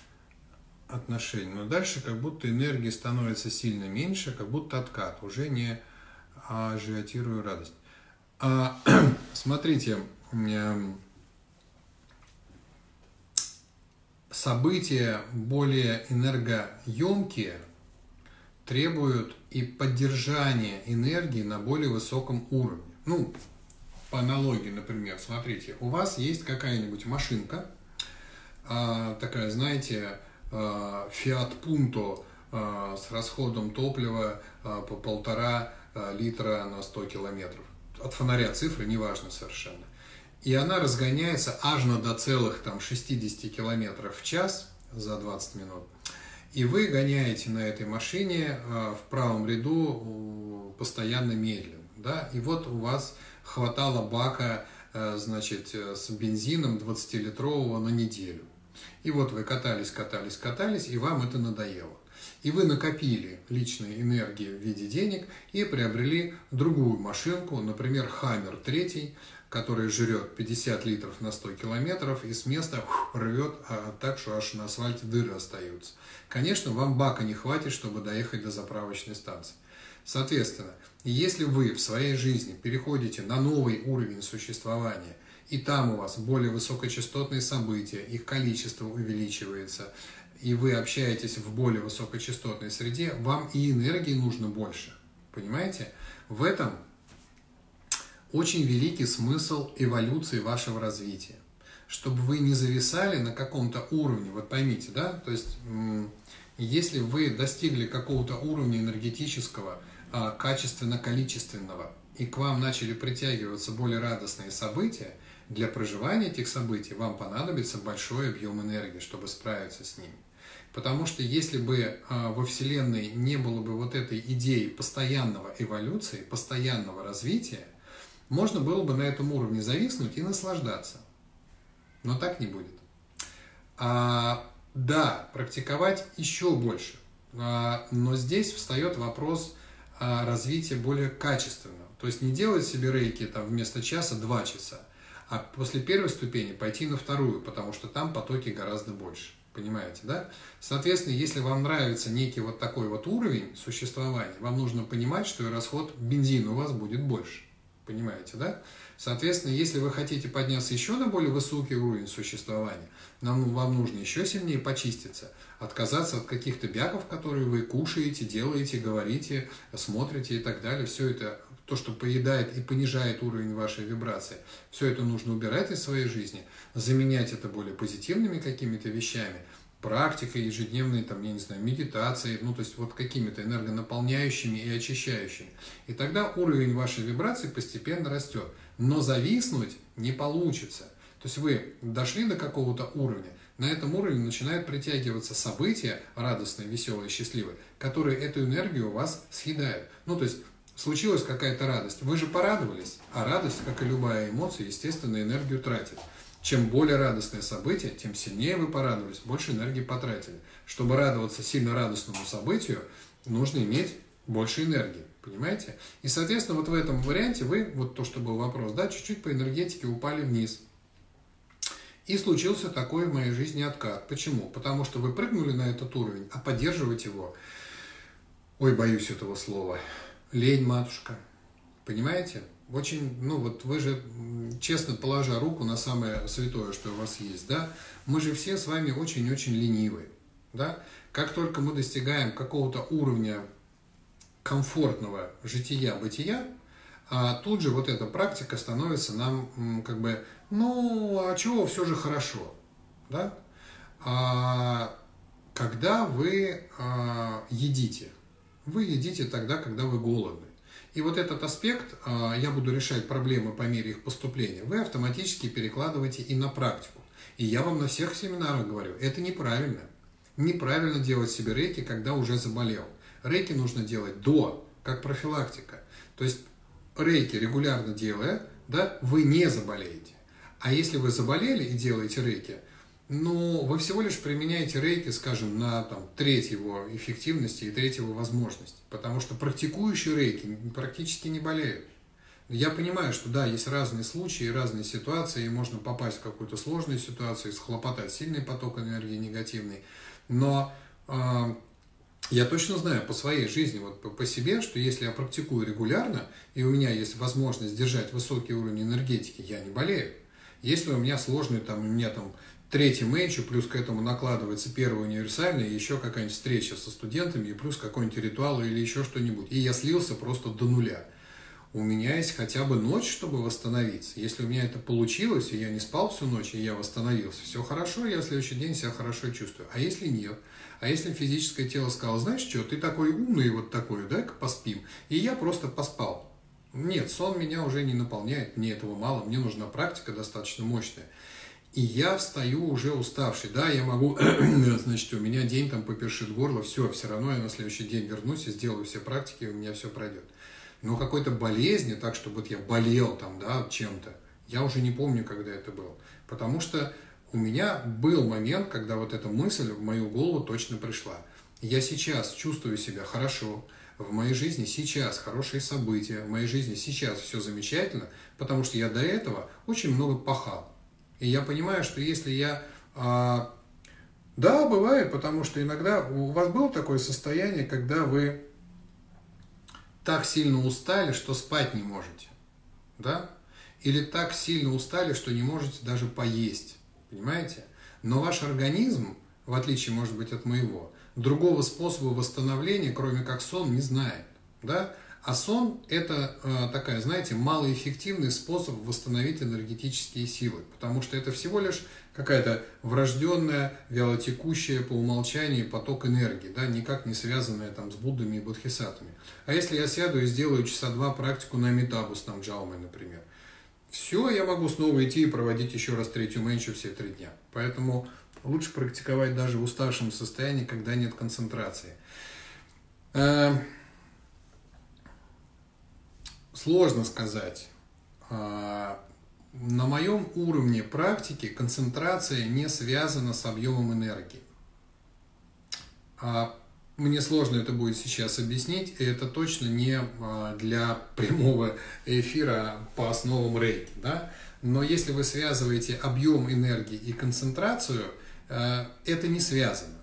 отношение, но дальше как будто энергии становится сильно меньше, как будто откат, уже не ажиотирую радость. А, смотрите, эм, события более энергоемкие требуют и поддержания энергии на более высоком уровне. Ну, по аналогии, например, смотрите, у вас есть какая-нибудь машинка, а, такая, знаете, а, Fiat Punto а, с расходом топлива по полтора литра на 100 километров. От фонаря цифры неважно совершенно и она разгоняется аж на до целых там 60 километров в час за 20 минут. И вы гоняете на этой машине а, в правом ряду постоянно медленно. Да? И вот у вас хватало бака э, значит, с бензином 20-литрового на неделю. И вот вы катались, катались, катались, и вам это надоело. И вы накопили личной энергии в виде денег и приобрели другую машинку, например, Хаммер 3, который жрет 50 литров на 100 километров и с места рвет а, так, что аж на асфальте дыры остаются. Конечно, вам бака не хватит, чтобы доехать до заправочной станции. Соответственно, если вы в своей жизни переходите на новый уровень существования, и там у вас более высокочастотные события, их количество увеличивается, и вы общаетесь в более высокочастотной среде, вам и энергии нужно больше. Понимаете? В этом очень великий смысл эволюции вашего развития. Чтобы вы не зависали на каком-то уровне, вот поймите, да, то есть если вы достигли какого-то уровня энергетического, а, качественно-количественного, и к вам начали притягиваться более радостные события, для проживания этих событий вам понадобится большой объем энергии, чтобы справиться с ними. Потому что если бы а, во Вселенной не было бы вот этой идеи постоянного эволюции, постоянного развития, можно было бы на этом уровне зависнуть и наслаждаться. Но так не будет. А, да, практиковать еще больше. А, но здесь встает вопрос а, развития более качественного. То есть не делать себе рейки там, вместо часа два часа, а после первой ступени пойти на вторую, потому что там потоки гораздо больше. Понимаете, да? Соответственно, если вам нравится некий вот такой вот уровень существования, вам нужно понимать, что и расход бензина у вас будет больше. Понимаете, да? Соответственно, если вы хотите подняться еще на более высокий уровень существования, нам, вам нужно еще сильнее почиститься, отказаться от каких-то бяков, которые вы кушаете, делаете, говорите, смотрите и так далее. Все это, то, что поедает и понижает уровень вашей вибрации, все это нужно убирать из своей жизни, заменять это более позитивными какими-то вещами, практикой ежедневной, там, я не знаю, медитацией, ну, то есть вот какими-то энергонаполняющими и очищающими. И тогда уровень вашей вибрации постепенно растет. Но зависнуть не получится. То есть вы дошли до какого-то уровня, на этом уровне начинают притягиваться события радостные, веселые, счастливые, которые эту энергию у вас съедают. Ну, то есть случилась какая-то радость, вы же порадовались, а радость, как и любая эмоция, естественно, энергию тратит. Чем более радостное событие, тем сильнее вы порадовались, больше энергии потратили. Чтобы радоваться сильно радостному событию, нужно иметь больше энергии. Понимаете? И, соответственно, вот в этом варианте вы, вот то, что был вопрос, да, чуть-чуть по энергетике упали вниз. И случился такой в моей жизни откат. Почему? Потому что вы прыгнули на этот уровень, а поддерживать его, ой, боюсь этого слова, лень, матушка. Понимаете? Очень, ну вот вы же, честно положа руку на самое святое, что у вас есть, да, мы же все с вами очень-очень ленивые, да. Как только мы достигаем какого-то уровня комфортного жития-бытия, а тут же вот эта практика становится нам как бы, ну, а чего, все же хорошо, да? А когда вы а, едите, вы едите тогда, когда вы голодны. И вот этот аспект, а, я буду решать проблемы по мере их поступления, вы автоматически перекладываете и на практику. И я вам на всех семинарах говорю, это неправильно. Неправильно делать себе рейки, когда уже заболел. Рейки нужно делать до, как профилактика. То есть рейки регулярно делая, да, вы не заболеете. А если вы заболели и делаете рейки, ну, вы всего лишь применяете рейки, скажем, на там, треть его эффективности и треть его возможности. Потому что практикующие рейки практически не болеют. Я понимаю, что да, есть разные случаи, разные ситуации, и можно попасть в какую-то сложную ситуацию, схлопотать сильный поток энергии негативный. Но э, я точно знаю по своей жизни, вот по, по себе, что если я практикую регулярно, и у меня есть возможность держать высокий уровень энергетики, я не болею. Если у меня сложный, там, у меня там третий мейдж, плюс к этому накладывается первый универсальный, еще какая-нибудь встреча со студентами, и плюс какой-нибудь ритуал или еще что-нибудь. И я слился просто до нуля. У меня есть хотя бы ночь, чтобы восстановиться. Если у меня это получилось, и я не спал всю ночь, и я восстановился, все хорошо, я в следующий день себя хорошо чувствую. А если нет – а если физическое тело сказало, знаешь что, ты такой умный вот такой, дай-ка поспим. И я просто поспал. Нет, сон меня уже не наполняет, мне этого мало, мне нужна практика достаточно мощная. И я встаю уже уставший. Да, я могу, значит, у меня день там попершит горло, все, все равно я на следующий день вернусь и сделаю все практики, и у меня все пройдет. Но какой-то болезни, так, чтобы вот я болел там, да, чем-то, я уже не помню, когда это было. Потому что у меня был момент, когда вот эта мысль в мою голову точно пришла. Я сейчас чувствую себя хорошо, в моей жизни сейчас хорошие события, в моей жизни сейчас все замечательно, потому что я до этого очень много пахал. И я понимаю, что если я... А, да, бывает, потому что иногда у вас было такое состояние, когда вы так сильно устали, что спать не можете. Да? Или так сильно устали, что не можете даже поесть. Понимаете? Но ваш организм, в отличие, может быть, от моего, другого способа восстановления, кроме как сон, не знает. Да? А сон – это э, такая, знаете, малоэффективный способ восстановить энергетические силы, потому что это всего лишь какая-то врожденная, вялотекущая по умолчанию поток энергии, да, никак не связанная там с Буддами и Бодхисаттвами. А если я сяду и сделаю часа два практику на метабус, там, джаумы, например, все, я могу снова идти и проводить еще раз третью менчу все три дня. Поэтому лучше практиковать даже в уставшем состоянии, когда нет концентрации. Э, сложно сказать. Э, на моем уровне практики концентрация не связана с объемом энергии. А мне сложно это будет сейчас объяснить, и это точно не а, для прямого эфира по основам рейки. Да? Но если вы связываете объем энергии и концентрацию, это не связано.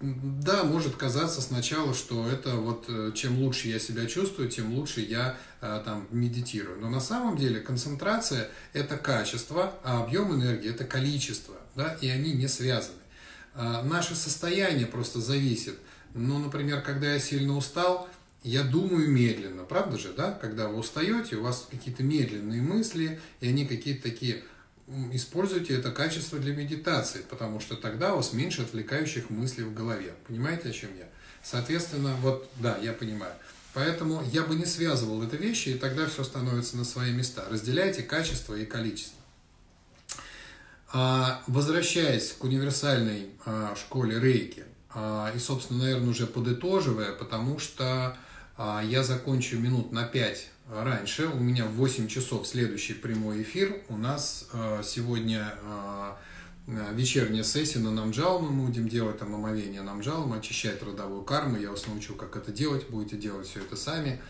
Да, может казаться сначала, что это вот чем лучше я себя чувствую, тем лучше я там медитирую. Но на самом деле концентрация – это качество, а объем энергии – это количество, да, и они не связаны. Наше состояние просто зависит. Ну, например, когда я сильно устал – я думаю медленно, правда же, да? Когда вы устаете, у вас какие-то медленные мысли, и они какие-то такие... Используйте это качество для медитации, потому что тогда у вас меньше отвлекающих мыслей в голове. Понимаете, о чем я? Соответственно, вот, да, я понимаю. Поэтому я бы не связывал это вещи, и тогда все становится на свои места. Разделяйте качество и количество. А, возвращаясь к универсальной а, школе рейки, а, и, собственно, наверное, уже подытоживая, потому что я закончу минут на 5 раньше. У меня в 8 часов следующий прямой эфир. У нас а, сегодня а, вечерняя сессия на Намджалму. Мы будем делать там омовение Намджалма, очищать родовую карму. Я вас научу, как это делать. Будете делать все это сами.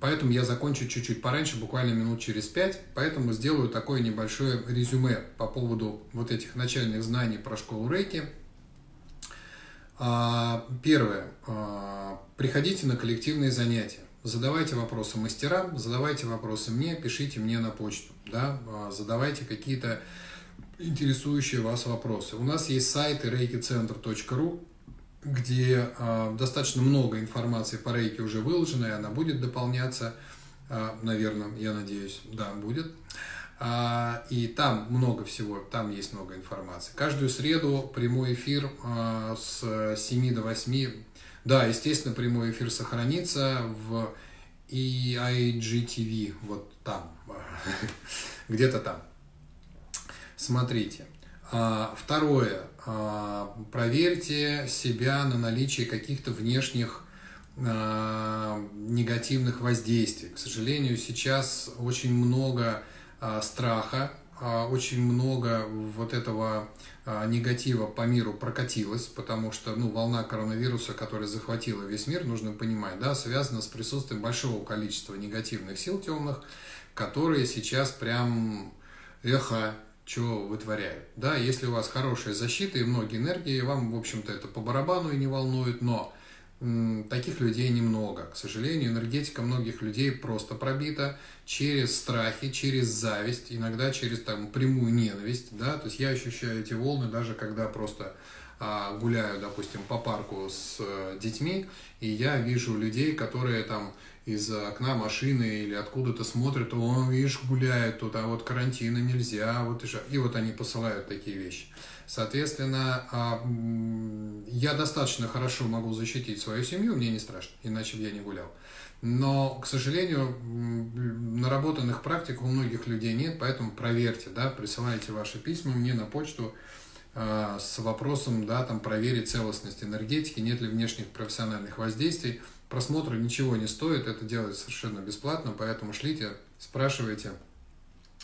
Поэтому я закончу чуть-чуть пораньше, буквально минут через пять. Поэтому сделаю такое небольшое резюме по поводу вот этих начальных знаний про школу рейки – а, первое. А, приходите на коллективные занятия. Задавайте вопросы мастерам, задавайте вопросы мне, пишите мне на почту. Да? А, задавайте какие-то интересующие вас вопросы. У нас есть сайт reikicenter.ru, где достаточно много информации по рейке уже выложено, и она будет дополняться, наверное, я надеюсь, да, будет. А, и там много всего, там есть много информации. Каждую среду прямой эфир а, с 7 до 8. Да, естественно, прямой эфир сохранится в EIGTV, вот там, где-то там. Смотрите. А, второе. Проверьте себя на наличие каких-то внешних негативных воздействий. К сожалению, сейчас очень много а, страха, а, очень много вот этого а, негатива по миру прокатилось, потому что ну, волна коронавируса, которая захватила весь мир, нужно понимать, да, связана с присутствием большого количества негативных сил темных, которые сейчас прям эхо что вытворяют. Да, если у вас хорошая защита и много энергии, вам, в общем-то, это по барабану и не волнует, но таких людей немного. К сожалению, энергетика многих людей просто пробита через страхи, через зависть, иногда через там, прямую ненависть. Да? То есть я ощущаю эти волны даже когда просто а, гуляю, допустим, по парку с а, детьми, и я вижу людей, которые там из окна машины или откуда-то смотрят, о, видишь, гуляют тут, а вот карантина нельзя, вот и, и вот они посылают такие вещи. Соответственно, а, я достаточно хорошо могу защитить свою семью, мне не страшно, иначе бы я не гулял. Но, к сожалению, наработанных практик у многих людей нет, поэтому проверьте, да, присылайте ваши письма мне на почту э, с вопросом, да, там проверить целостность энергетики, нет ли внешних профессиональных воздействий. Просмотр ничего не стоит, это делать совершенно бесплатно, поэтому шлите, спрашивайте.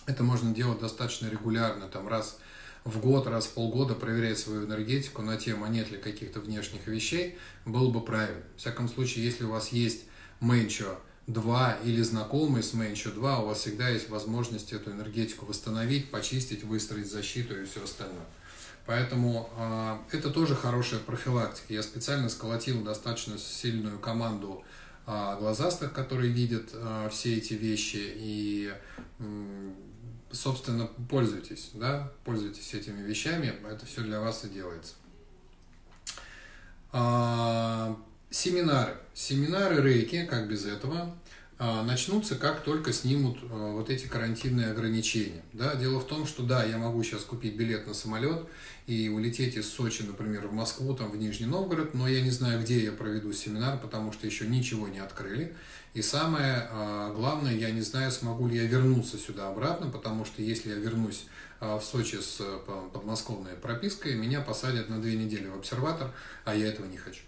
Это можно делать достаточно регулярно, там раз в год, раз в полгода проверять свою энергетику на тему, а нет ли каких-то внешних вещей, было бы правильно. В всяком случае, если у вас есть Менчо 2 или знакомый с Менчо 2, у вас всегда есть возможность эту энергетику восстановить, почистить, выстроить защиту и все остальное. Поэтому э, это тоже хорошая профилактика. Я специально сколотил достаточно сильную команду э, глазастых, которые видят э, все эти вещи и собственно, пользуйтесь, да, пользуйтесь этими вещами, это все для вас и делается. А, семинары. Семинары рейки, как без этого, а, начнутся, как только снимут а, вот эти карантинные ограничения. Да, дело в том, что да, я могу сейчас купить билет на самолет и улететь из Сочи, например, в Москву, там, в Нижний Новгород, но я не знаю, где я проведу семинар, потому что еще ничего не открыли. И самое а, главное, я не знаю, смогу ли я вернуться сюда обратно, потому что если я вернусь в Сочи с подмосковной пропиской, меня посадят на две недели в обсерватор, а я этого не хочу.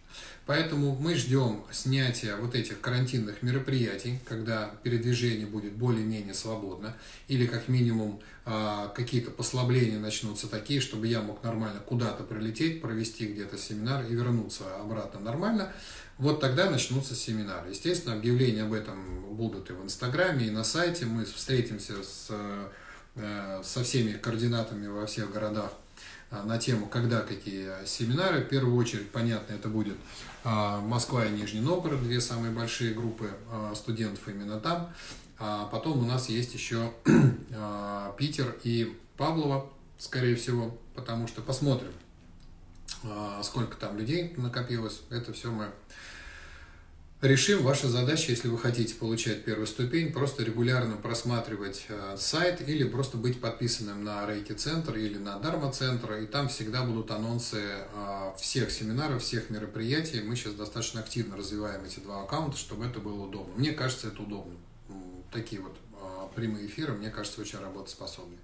Поэтому мы ждем снятия вот этих карантинных мероприятий, когда передвижение будет более-менее свободно, или как минимум а, какие-то послабления начнутся такие, чтобы я мог нормально куда-то прилететь, провести где-то семинар и вернуться обратно нормально. Вот тогда начнутся семинары. Естественно, объявления об этом будут и в Инстаграме, и на сайте. Мы встретимся с э, со всеми координатами во всех городах на тему, когда какие семинары. В первую очередь, понятно, это будет Москва и Нижний Новгород, две самые большие группы студентов именно там. А потом у нас есть еще Питер и Павлова, скорее всего, потому что посмотрим, сколько там людей накопилось. Это все мы решим. Ваша задача, если вы хотите получать первую ступень, просто регулярно просматривать э, сайт или просто быть подписанным на Рейки Центр или на Дарма Центр, и там всегда будут анонсы э, всех семинаров, всех мероприятий. Мы сейчас достаточно активно развиваем эти два аккаунта, чтобы это было удобно. Мне кажется, это удобно. Такие вот э, прямые эфиры, мне кажется, очень работоспособны.